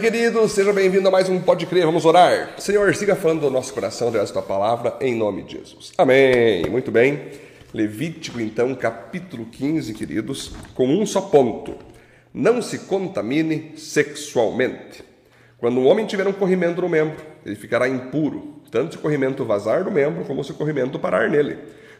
Queridos, seja bem-vindo a mais um Pode Crer, vamos orar. Senhor, siga falando do nosso coração através da tua palavra, em nome de Jesus. Amém. Muito bem. Levítico, então, capítulo 15, queridos, com um só ponto. Não se contamine sexualmente. Quando um homem tiver um corrimento no membro, ele ficará impuro, tanto se o corrimento vazar do membro, como se o corrimento parar nele.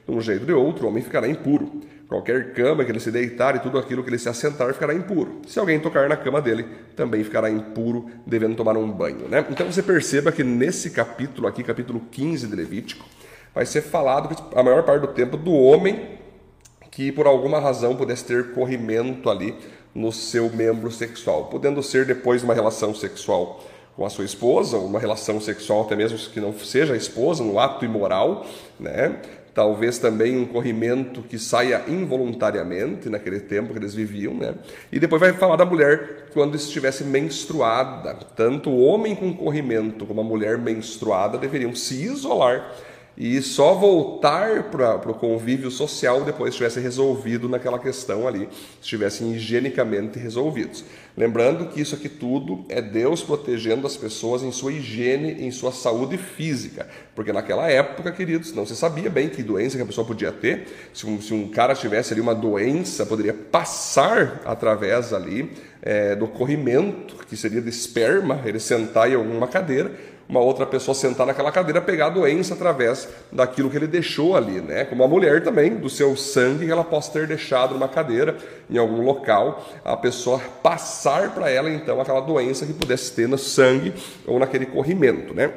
De um jeito ou de outro, o homem ficará impuro. Qualquer cama que ele se deitar e tudo aquilo que ele se assentar ficará impuro. Se alguém tocar na cama dele, também ficará impuro, devendo tomar um banho. Né? Então você perceba que nesse capítulo aqui, capítulo 15 de Levítico, vai ser falado a maior parte do tempo do homem que por alguma razão pudesse ter corrimento ali no seu membro sexual, podendo ser depois uma relação sexual com a sua esposa, uma relação sexual até mesmo que não seja a esposa, um ato imoral, né? Talvez também um corrimento que saia involuntariamente naquele tempo que eles viviam, né? E depois vai falar da mulher quando estivesse menstruada. Tanto o homem com corrimento como a mulher menstruada deveriam se isolar e só voltar para o convívio social depois estivesse resolvido naquela questão ali, estivessem higienicamente resolvidos. Lembrando que isso aqui tudo é Deus protegendo as pessoas em sua higiene, em sua saúde física, porque naquela época, queridos, não se sabia bem que doença que a pessoa podia ter. Se um, se um cara tivesse ali uma doença, poderia passar através ali é, do corrimento, que seria de esperma, ele sentar em alguma cadeira uma outra pessoa sentar naquela cadeira pegar a doença através daquilo que ele deixou ali, né? Como a mulher também, do seu sangue que ela possa ter deixado numa cadeira, em algum local, a pessoa passar para ela então aquela doença que pudesse ter no sangue ou naquele corrimento, né?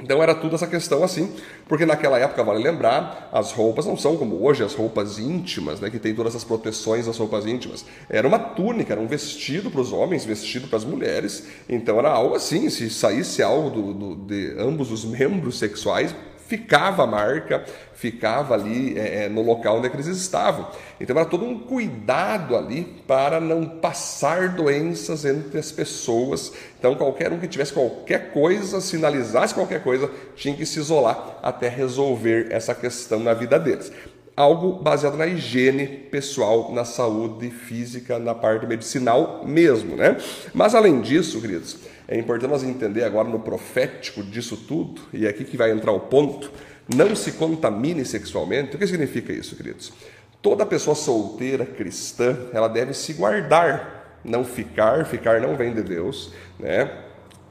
Então era tudo essa questão assim, porque naquela época, vale lembrar, as roupas não são como hoje, as roupas íntimas, né, que tem todas essas proteções das roupas íntimas. Era uma túnica, era um vestido para os homens, vestido para as mulheres. Então era algo assim, se saísse algo do, do, de ambos os membros sexuais, ficava a marca, ficava ali é, é, no local onde é eles estavam. Então era todo um cuidado ali para não passar doenças entre as pessoas. Então qualquer um que tivesse qualquer coisa, sinalizasse qualquer coisa, tinha que se isolar até resolver essa questão na vida deles algo baseado na higiene pessoal, na saúde física, na parte medicinal mesmo, né? Mas além disso, queridos, é importante nós entender agora no profético disso tudo, e é aqui que vai entrar o ponto, não se contamine sexualmente. O que significa isso, queridos? Toda pessoa solteira cristã, ela deve se guardar, não ficar, ficar não vem de Deus, né?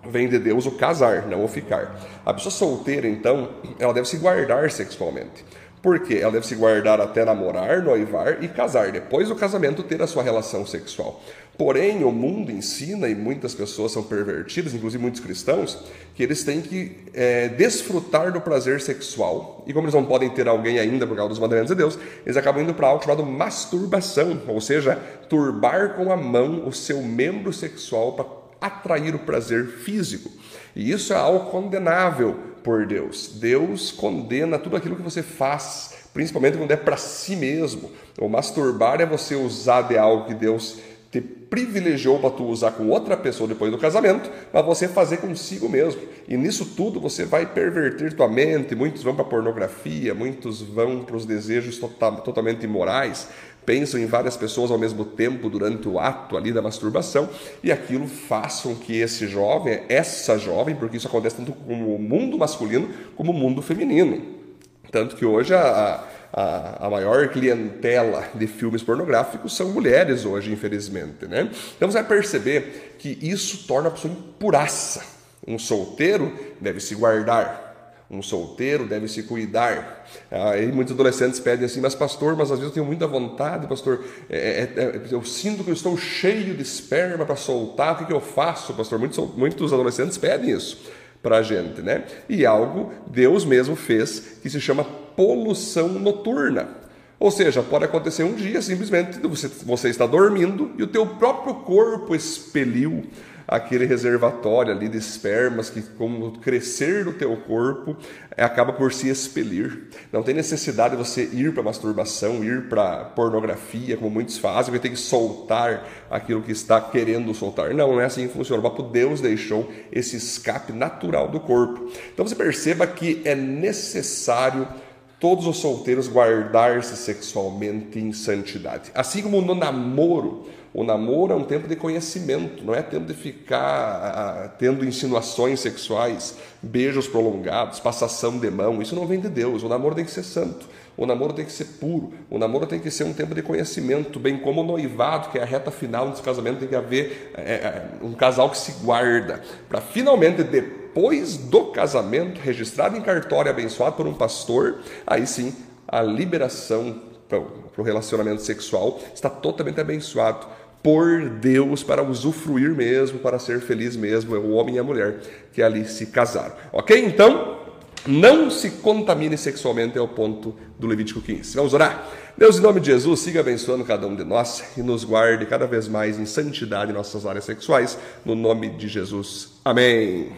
Vem de Deus o casar, não o ficar. A pessoa solteira, então, ela deve se guardar sexualmente. Por quê? Ela deve se guardar até namorar, noivar e casar. Depois do casamento, ter a sua relação sexual. Porém, o mundo ensina, e muitas pessoas são pervertidas, inclusive muitos cristãos, que eles têm que é, desfrutar do prazer sexual. E como eles não podem ter alguém ainda por causa dos mandamentos de Deus, eles acabam indo para algo chamado masturbação, ou seja, turbar com a mão o seu membro sexual para atrair o prazer físico. E isso é algo condenável por Deus. Deus condena tudo aquilo que você faz, principalmente quando é para si mesmo. O masturbar é você usar de algo que Deus te privilegiou para tu usar com outra pessoa depois do casamento, mas você fazer consigo mesmo. E nisso tudo você vai perverter tua mente. Muitos vão para pornografia, muitos vão para os desejos total, totalmente imorais, pensam em várias pessoas ao mesmo tempo durante o ato ali da masturbação e aquilo façam que esse jovem, essa jovem, porque isso acontece tanto com o mundo masculino como o mundo feminino. Tanto que hoje a, a, a, maior clientela de filmes pornográficos são mulheres hoje, infelizmente. Né? Então você vai perceber que isso torna a pessoa impuraça. Um solteiro deve se guardar, um solteiro deve se cuidar. Aí muitos adolescentes pedem assim, mas pastor, mas às vezes eu tenho muita vontade, pastor, é, é, é eu sinto que eu estou cheio de esperma para soltar, o que, que eu faço, pastor? Muitos, muitos adolescentes pedem isso para a gente, né? E algo Deus mesmo fez que se chama poluição noturna. Ou seja, pode acontecer um dia simplesmente você, você está dormindo e o teu próprio corpo expeliu aquele reservatório ali de espermas que, com o crescer do teu corpo, acaba por se expelir. Não tem necessidade de você ir para masturbação, ir para pornografia, como muitos fazem, porque tem que soltar aquilo que está querendo soltar. Não, não é assim que funciona. O próprio Deus deixou esse escape natural do corpo. Então você perceba que é necessário todos os solteiros guardar-se sexualmente em santidade. Assim como no namoro, o namoro é um tempo de conhecimento, não é tempo de ficar tendo insinuações sexuais, beijos prolongados, passação de mão. Isso não vem de Deus. O namoro tem que ser santo, o namoro tem que ser puro, o namoro tem que ser um tempo de conhecimento, bem como o noivado, que é a reta final desse casamento, tem que haver é, um casal que se guarda, para finalmente depois do casamento, registrado em cartório, abençoado por um pastor, aí sim a liberação para o relacionamento sexual está totalmente abençoado por Deus para usufruir mesmo, para ser feliz mesmo, é o homem e a mulher que ali se casaram. Ok? Então, não se contamine sexualmente é o ponto do Levítico 15. Vamos orar? Deus, em nome de Jesus, siga abençoando cada um de nós e nos guarde cada vez mais em santidade em nossas áreas sexuais. No nome de Jesus. Amém.